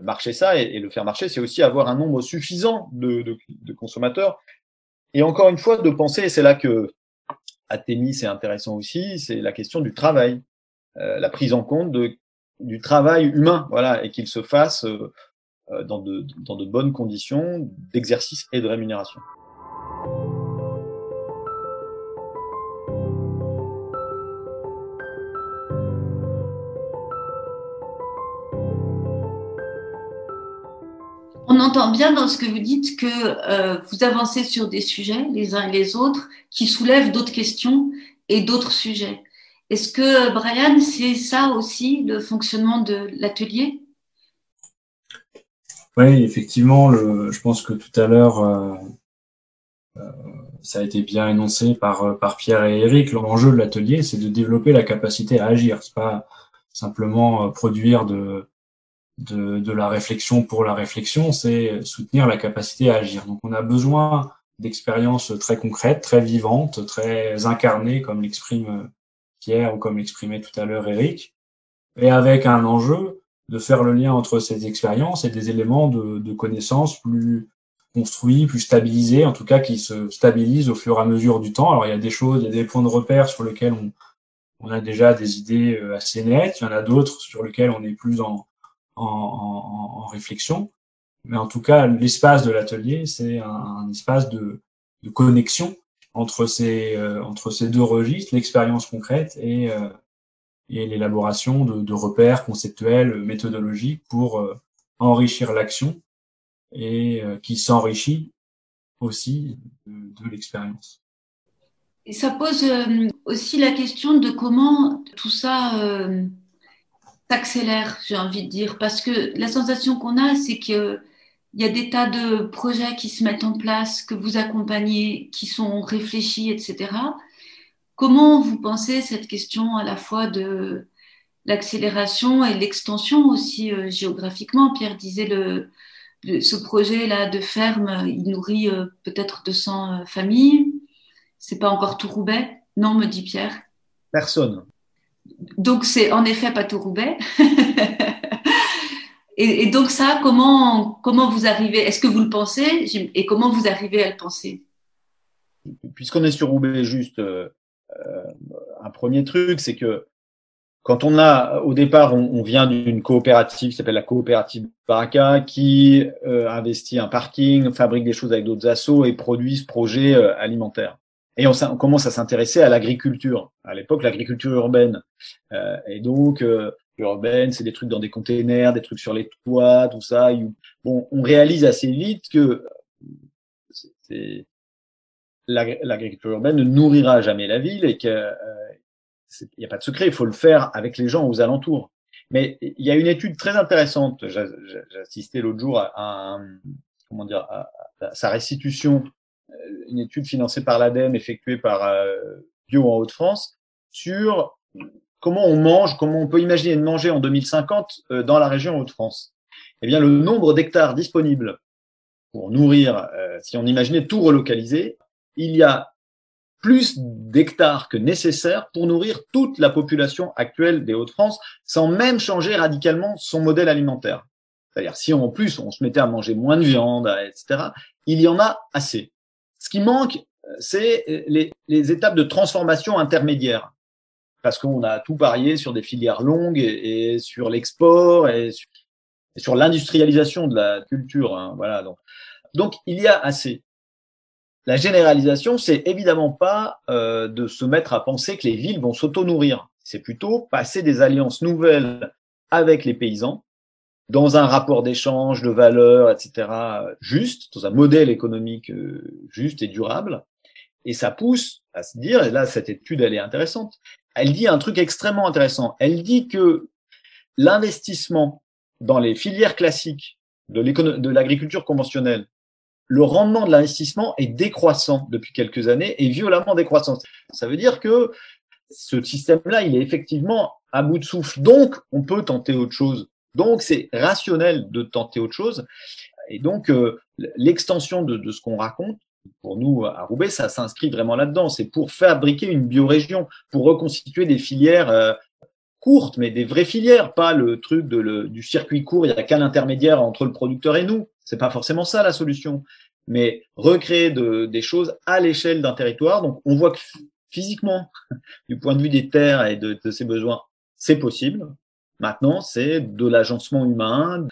marcher ça. Et, le faire marcher, c'est aussi avoir un nombre suffisant de, de, consommateurs. Et encore une fois, de penser, et c'est là que Athémis est intéressant aussi, c'est la question du travail, euh, la prise en compte de, du travail humain, voilà, et qu'il se fasse euh, dans, de, dans de bonnes conditions d'exercice et de rémunération. Entend bien dans ce que vous dites que euh, vous avancez sur des sujets, les uns et les autres, qui soulèvent d'autres questions et d'autres sujets. Est-ce que, Brian, c'est ça aussi le fonctionnement de l'atelier? Oui, effectivement, je pense que tout à l'heure, euh, euh, ça a été bien énoncé par, par Pierre et Eric. L'enjeu de l'atelier, c'est de développer la capacité à agir. C'est pas simplement produire de, de, de, la réflexion pour la réflexion, c'est soutenir la capacité à agir. Donc on a besoin d'expériences très concrètes, très vivantes, très incarnées, comme l'exprime Pierre ou comme l'exprimait tout à l'heure Eric, et avec un enjeu de faire le lien entre ces expériences et des éléments de, de connaissances plus construits, plus stabilisés, en tout cas qui se stabilisent au fur et à mesure du temps. Alors il y a des choses, il y a des points de repère sur lesquels on, on a déjà des idées euh, assez nettes, il y en a d'autres sur lesquels on est plus en, en, en, réflexion. Mais en tout cas, l'espace de l'atelier, c'est un, espace de, de, connexion entre ces, euh, entre ces deux registres, l'expérience concrète et, euh, et l'élaboration de, de, repères conceptuels, méthodologiques pour euh, enrichir l'action et qui s'enrichit aussi de, de l'expérience. Et ça pose aussi la question de comment tout ça s'accélère, j'ai envie de dire, parce que la sensation qu'on a, c'est qu'il y a des tas de projets qui se mettent en place, que vous accompagnez, qui sont réfléchis, etc. Comment vous pensez cette question à la fois de l'accélération et l'extension aussi euh, géographiquement? Pierre disait le, ce projet-là de ferme, il nourrit peut-être 200 familles. C'est pas encore tout Roubaix Non, me dit Pierre. Personne. Donc c'est en effet pas tout Roubaix. et, donc ça, comment, comment vous arrivez Est-ce que vous le pensez Et comment vous arrivez à le penser? Puisqu'on est sur Roubaix, juste euh, euh, un premier truc, c'est que quand on a, au départ, on, vient d'une coopérative qui s'appelle la coopérative Baraka, qui euh, investit un parking, fabrique des choses avec d'autres assos et produit ce projet alimentaire. Et on, on commence à s'intéresser à l'agriculture. À l'époque, l'agriculture urbaine. Euh, et donc, euh, urbaine, c'est des trucs dans des containers, des trucs sur les toits, tout ça. Bon, on réalise assez vite que l'agriculture urbaine ne nourrira jamais la ville et qu'il euh, n'y a pas de secret. Il faut le faire avec les gens aux alentours. Mais il y a une étude très intéressante. J'ai assisté l'autre jour à, un, comment dire, à sa restitution euh, une étude financée par l'ADEME, effectuée par euh, Bio en Haute-France, sur comment on mange, comment on peut imaginer de manger en 2050 euh, dans la région Haute-France. Eh bien, le nombre d'hectares disponibles pour nourrir, si on imaginait tout relocaliser, il y a plus d'hectares que nécessaire pour nourrir toute la population actuelle des Hauts-de-France sans même changer radicalement son modèle alimentaire. C'est-à-dire, si en plus on se mettait à manger moins de viande, etc., il y en a assez. Ce qui manque, c'est les, étapes de transformation intermédiaires. Parce qu'on a tout parié sur des filières longues et, sur l'export et sur, l'industrialisation de la culture. Hein, voilà. Donc, donc, il y a assez. La généralisation, c'est évidemment pas euh, de se mettre à penser que les villes vont s'auto-nourrir. C'est plutôt passer des alliances nouvelles avec les paysans dans un rapport d'échange, de valeur, etc., juste, dans un modèle économique euh, juste et durable. Et ça pousse à se dire, et là, cette étude, elle est intéressante, elle dit un truc extrêmement intéressant. Elle dit que l'investissement dans les filières classiques de l'agriculture conventionnelle, le rendement de l'investissement est décroissant depuis quelques années et violemment décroissant. Ça veut dire que ce système-là, il est effectivement à bout de souffle. Donc, on peut tenter autre chose. Donc, c'est rationnel de tenter autre chose. Et donc, euh, l'extension de, ce qu'on raconte, pour nous à Roubaix, ça s'inscrit vraiment là-dedans. C'est pour fabriquer une biorégion, pour reconstituer des filières euh, courtes, mais des vraies filières, pas le truc de du circuit court. Il n'y a qu'un intermédiaire entre le producteur et nous. C'est pas forcément ça la solution. Mais recréer des choses à l'échelle d'un territoire. Donc, on voit que physiquement, du point de vue des terres et de, de ses besoins, c'est possible. Maintenant, c'est de l'agencement humain,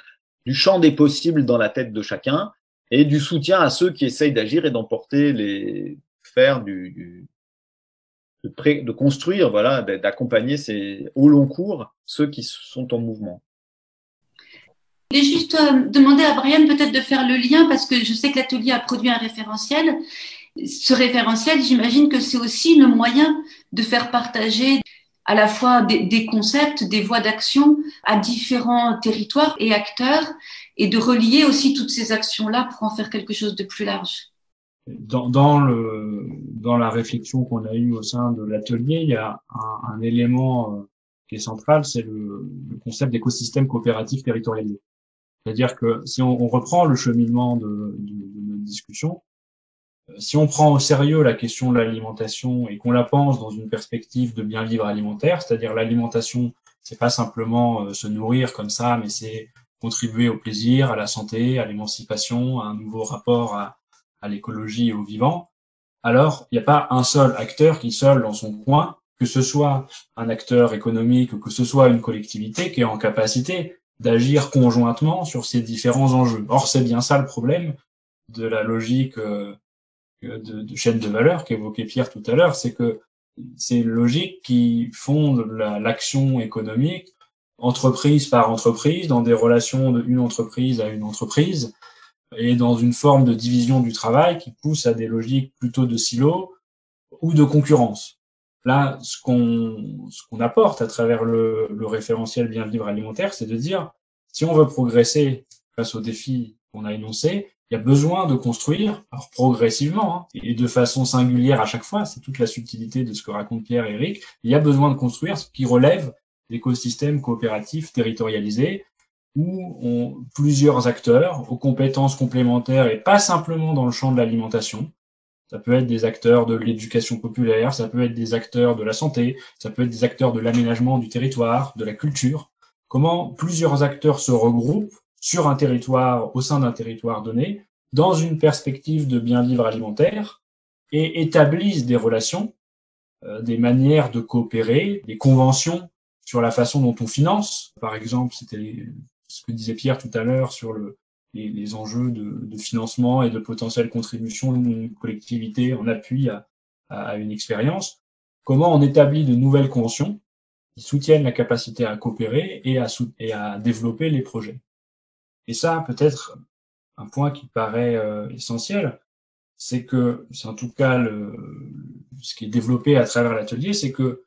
du champ des possibles dans la tête de chacun et du soutien à ceux qui essayent d'agir et d'emporter les faire du, de, construire, voilà, d'accompagner ces au long cours ceux qui sont en mouvement. Je voulais juste euh, demander à Brian peut-être de faire le lien parce que je sais que l'atelier a produit un référentiel. Ce référentiel, j'imagine que c'est aussi le moyen de faire partager à la fois des, concepts, des voies d'action à différents territoires et acteurs, et de relier aussi toutes ces actions-là pour en faire quelque chose de plus large. Dans, dans, le, dans la réflexion qu'on a eue au sein de l'atelier, il y a un, un élément euh, qui est central, c'est le, le, concept d'écosystème coopératif territorialisé. C'est-à-dire que si on, on, reprend le cheminement de, de, de notre discussion, si on prend au sérieux la question de l'alimentation et qu'on la pense dans une perspective de bien vivre alimentaire, c'est-à-dire l'alimentation, c'est pas simplement euh, se nourrir comme ça, mais c'est contribuer au plaisir, à la santé, à l'émancipation, à un nouveau rapport à, l'écologie et au vivant, alors il n'y a pas un seul acteur qui seul dans son coin, que ce soit un acteur économique ou que ce soit une collectivité qui est en capacité d'agir conjointement sur ces différents enjeux. Or, c'est bien ça le problème de la logique euh, de, de chaîne de valeur qu'évoquait Pierre tout à l'heure, c'est que c'est une logique qui fonde l'action économique entreprise par entreprise, dans des relations d'une entreprise à une entreprise, et dans une forme de division du travail qui pousse à des logiques plutôt de silo ou de concurrence. Là, ce qu'on ce qu'on apporte à travers le, le référentiel bien vivre alimentaire, c'est de dire si on veut progresser face aux défis qu'on a énoncés, il y a besoin de construire, progressivement, hein, et de façon singulière à chaque fois, c'est toute la subtilité de ce que racontent Pierre et Eric, il y a besoin de construire ce qui relève l'écosystème coopératif territorialisé, où on, plusieurs acteurs aux compétences complémentaires et pas simplement dans le champ de l'alimentation. Ça peut être des acteurs de l'éducation populaire, ça peut être des acteurs de la santé, ça peut être des acteurs de l'aménagement du territoire, de la culture. Comment plusieurs acteurs se regroupent sur un territoire, au sein d'un territoire donné, dans une perspective de bien vivre alimentaire et établissent des relations, euh, des manières de coopérer, des conventions sur la façon dont on finance. Par exemple, c'était ce que disait Pierre tout à l'heure sur le, les, enjeux de, de, financement et de potentielle contribution d'une collectivité en appui à, à une expérience. Comment on établit de nouvelles conventions qui soutiennent la capacité à coopérer et à, et à développer les projets. Et ça, peut-être un point qui paraît euh, essentiel, c'est que, c'est en tout cas ce qui est développé à travers l'atelier, c'est que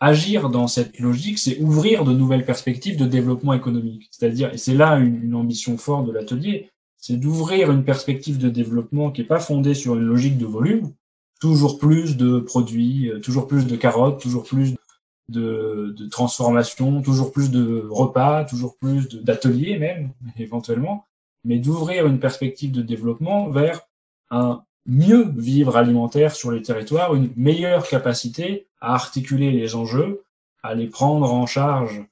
agir dans cette logique, c'est ouvrir de nouvelles perspectives de développement économique. C'est-à-dire, et c'est là une, une, ambition forte de l'atelier, c'est d'ouvrir une perspective de développement qui n'est pas fondée sur une logique de volume, toujours plus de produits, euh, toujours plus de carottes, toujours plus de, de transformation, toujours plus de repas, toujours plus d'ateliers même, éventuellement, mais d'ouvrir une perspective de développement vers un mieux vivre alimentaire sur les territoires, une meilleure capacité à articuler les enjeux, à les prendre en charge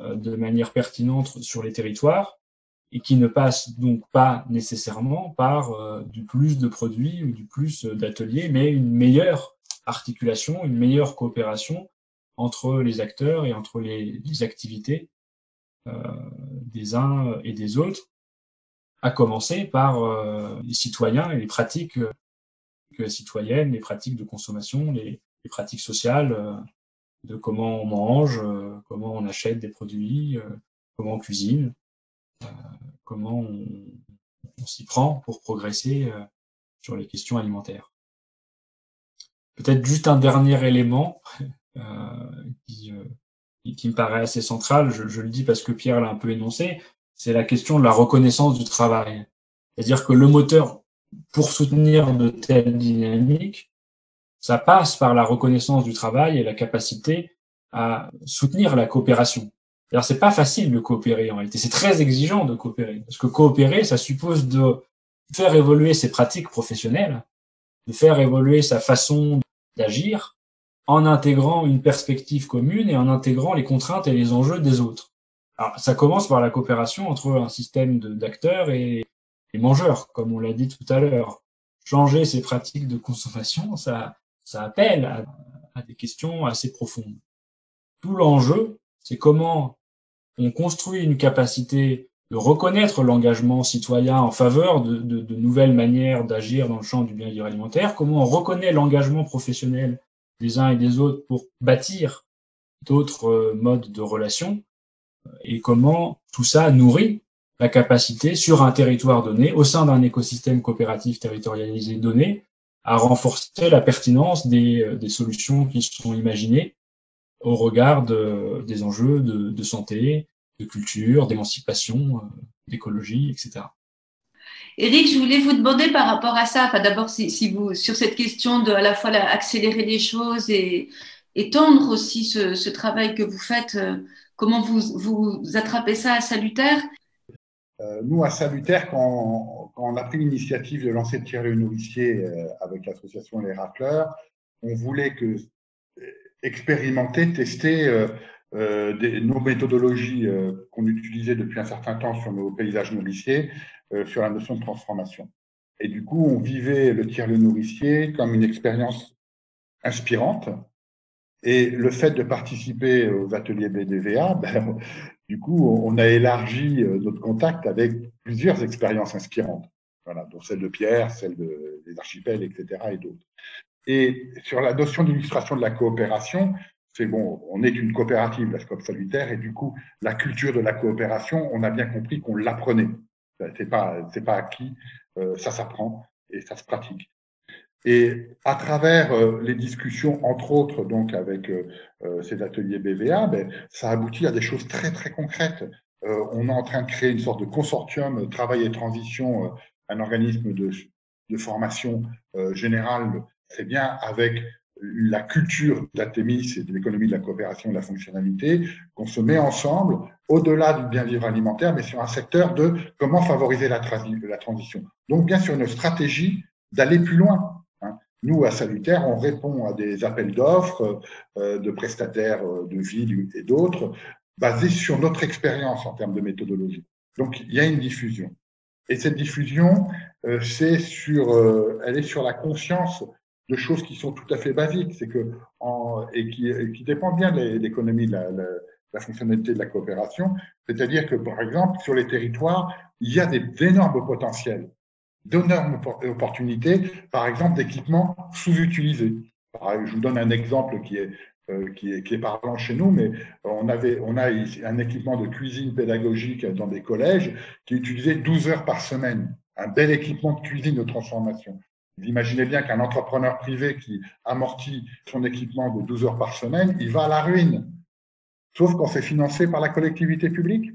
euh, de manière pertinente sur les territoires et qui ne passe donc pas nécessairement par euh, du plus de produits ou du plus d'ateliers, mais une meilleure articulation, une meilleure coopération entre les acteurs et entre les, activités euh, des uns et des autres, à commencer par euh, les citoyens et les pratiques euh, citoyennes, les pratiques de consommation, les, pratiques sociales de comment on mange, comment on achète des produits, comment on cuisine, comment on, on s'y prend pour progresser sur les questions alimentaires. Peut-être juste un dernier élément qui, euh, qui, me paraît assez central, je, je le dis parce que Pierre l'a un peu énoncé, c'est la question de la reconnaissance du travail. C'est-à-dire que le moteur pour soutenir de telles dynamiques, ça passe par la reconnaissance du travail et la capacité à soutenir la coopération. Alors c'est pas facile de coopérer en réalité, c'est très exigeant de coopérer parce que coopérer, ça suppose de faire évoluer ses pratiques professionnelles, de faire évoluer sa façon d'agir, en intégrant une perspective commune et en intégrant les contraintes et les enjeux des autres. Alors, ça commence par la coopération entre un système d'acteurs et les mangeurs, comme on l'a dit tout à l'heure. Changer ces pratiques de consommation, ça, ça appelle à, des questions assez profondes. Tout l'enjeu, c'est comment on construit une capacité de reconnaître l'engagement citoyen en faveur de, nouvelles manières d'agir dans le champ du bien-être alimentaire, comment on reconnaît l'engagement professionnel des uns et des autres pour bâtir d'autres euh, modes de relation et comment tout ça nourrit la capacité sur un territoire donné, au sein d'un écosystème coopératif territorialisé donné, à renforcer la pertinence des, euh, des solutions qui sont imaginées au regard de, des enjeux de, santé, de culture, d'émancipation, euh, d'écologie, etc. Eric, je voulais vous demander par rapport à ça, enfin d'abord si, vous sur cette question de à la fois accélérer les choses et étendre aussi ce, travail que vous faites, euh, comment vous, vous attrapez ça à Salutaire? Euh, Nous à Salutaire, quand, on a pris l'initiative de lancer le tiers nourricier euh, avec l'association Les Racleurs, on voulait expérimenter, tester nos méthodologies qu'on utilisait depuis un certain temps sur nos paysages nourriciers, sur la notion de transformation. Et du coup, on vivait le tiers-lieu nourricier comme une expérience inspirante. Et le fait de participer aux ateliers BDVA, ben, du coup, on a élargi notre contact avec plusieurs expériences inspirantes. Voilà, dont celle de Pierre, celle de, des archipels, etc. et d'autres. Et sur la notion d'illustration de la coopération, c'est bon, on est une coopérative, la SCOP Salutaire, et du coup, la culture de la coopération, on a bien compris qu'on l'apprenait. C'est pas, c'est pas acquis, euh, ça s'apprend et ça se pratique. Et à travers euh, les discussions, entre autres, donc avec euh, euh ces ateliers BVA, ben, ça aboutit à des choses très très concrètes. Euh, on est en train de créer une sorte de consortium travail et transition, euh, un organisme de, de formation générale, c'est bien avec la culture d'Atémis et de l'économie de la coopération et de la fonctionnalité, qu'on se met ensemble au-delà du bien vivre alimentaire, mais sur un secteur de comment favoriser la, la transition. Donc, bien sûr, une stratégie d'aller plus loin. Hein. Nous, à Salutaire, on répond à des appels d'offres euh, de prestataires euh, de villes et d'autres, basés sur notre expérience en termes de méthodologie. Donc, il y a une diffusion. Et cette diffusion, euh, c'est sur, elle est sur la conscience de choses qui sont tout à fait basiques, c'est que en, et, qui, qui dépendent bien de l'économie de la, la, fonctionnalité de la coopération, c'est-à-dire que par exemple sur les territoires, il y a des énormes potentiels, d'énormes opportunités, par exemple d'équipements sous-utilisés. Je vous donne un exemple qui est euh, qui, est, qui est parlant chez nous, mais on, avait, on a un équipement de cuisine pédagogique dans des collèges qui est utilisé 12 heures par semaine. Un bel équipement de cuisine de transformation. Vous imaginez bien qu'un entrepreneur privé qui amortit son équipement de 12 heures par semaine, il va à la ruine. Sauf quand c'est financé par la collectivité publique.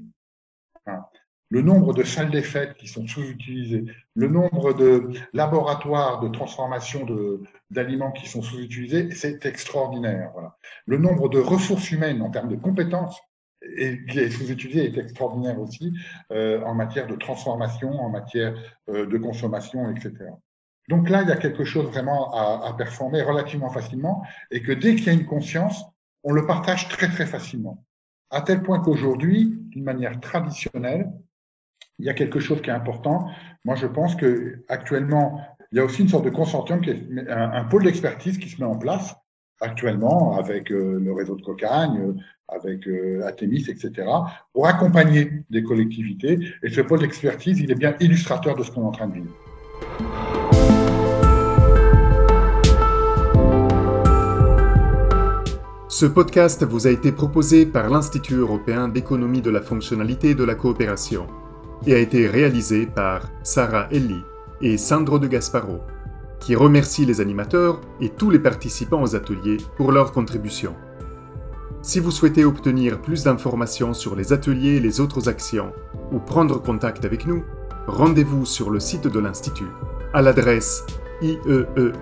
Le nombre de salles des fêtes qui sont sous-utilisées, le nombre de laboratoires de transformation d'aliments qui sont sous-utilisés, c'est extraordinaire. Le nombre de ressources humaines en termes de compétences et qui est sous-utilisé est extraordinaire aussi euh, en matière de transformation, en matière euh, de consommation, etc. Donc là, il y a quelque chose vraiment à, performer relativement facilement et que dès qu'il y a une conscience, on le partage très très facilement. À tel point qu'aujourd'hui, d'une manière traditionnelle, il y a quelque chose qui est important. Moi, je pense que actuellement, il y a aussi une sorte de consortium, qui est un, pôle d'expertise qui se met en place actuellement avec euh, le réseau de Cocagne, euh, avec euh, etc., pour accompagner des collectivités. Et ce pôle d'expertise, il est bien illustrateur de ce qu'on est en train de vivre. Ce podcast vous a été proposé par l'Institut européen d'économie de la fonctionnalité et de la coopération et a été réalisé par Sarah Elli et Sandro de Gasparo, qui remercient les animateurs et tous les participants aux ateliers pour leur contribution. Si vous souhaitez obtenir plus d'informations sur les ateliers et les autres actions ou prendre contact avec nous, rendez-vous sur le site de l'Institut à l'adresse ieefc.eu.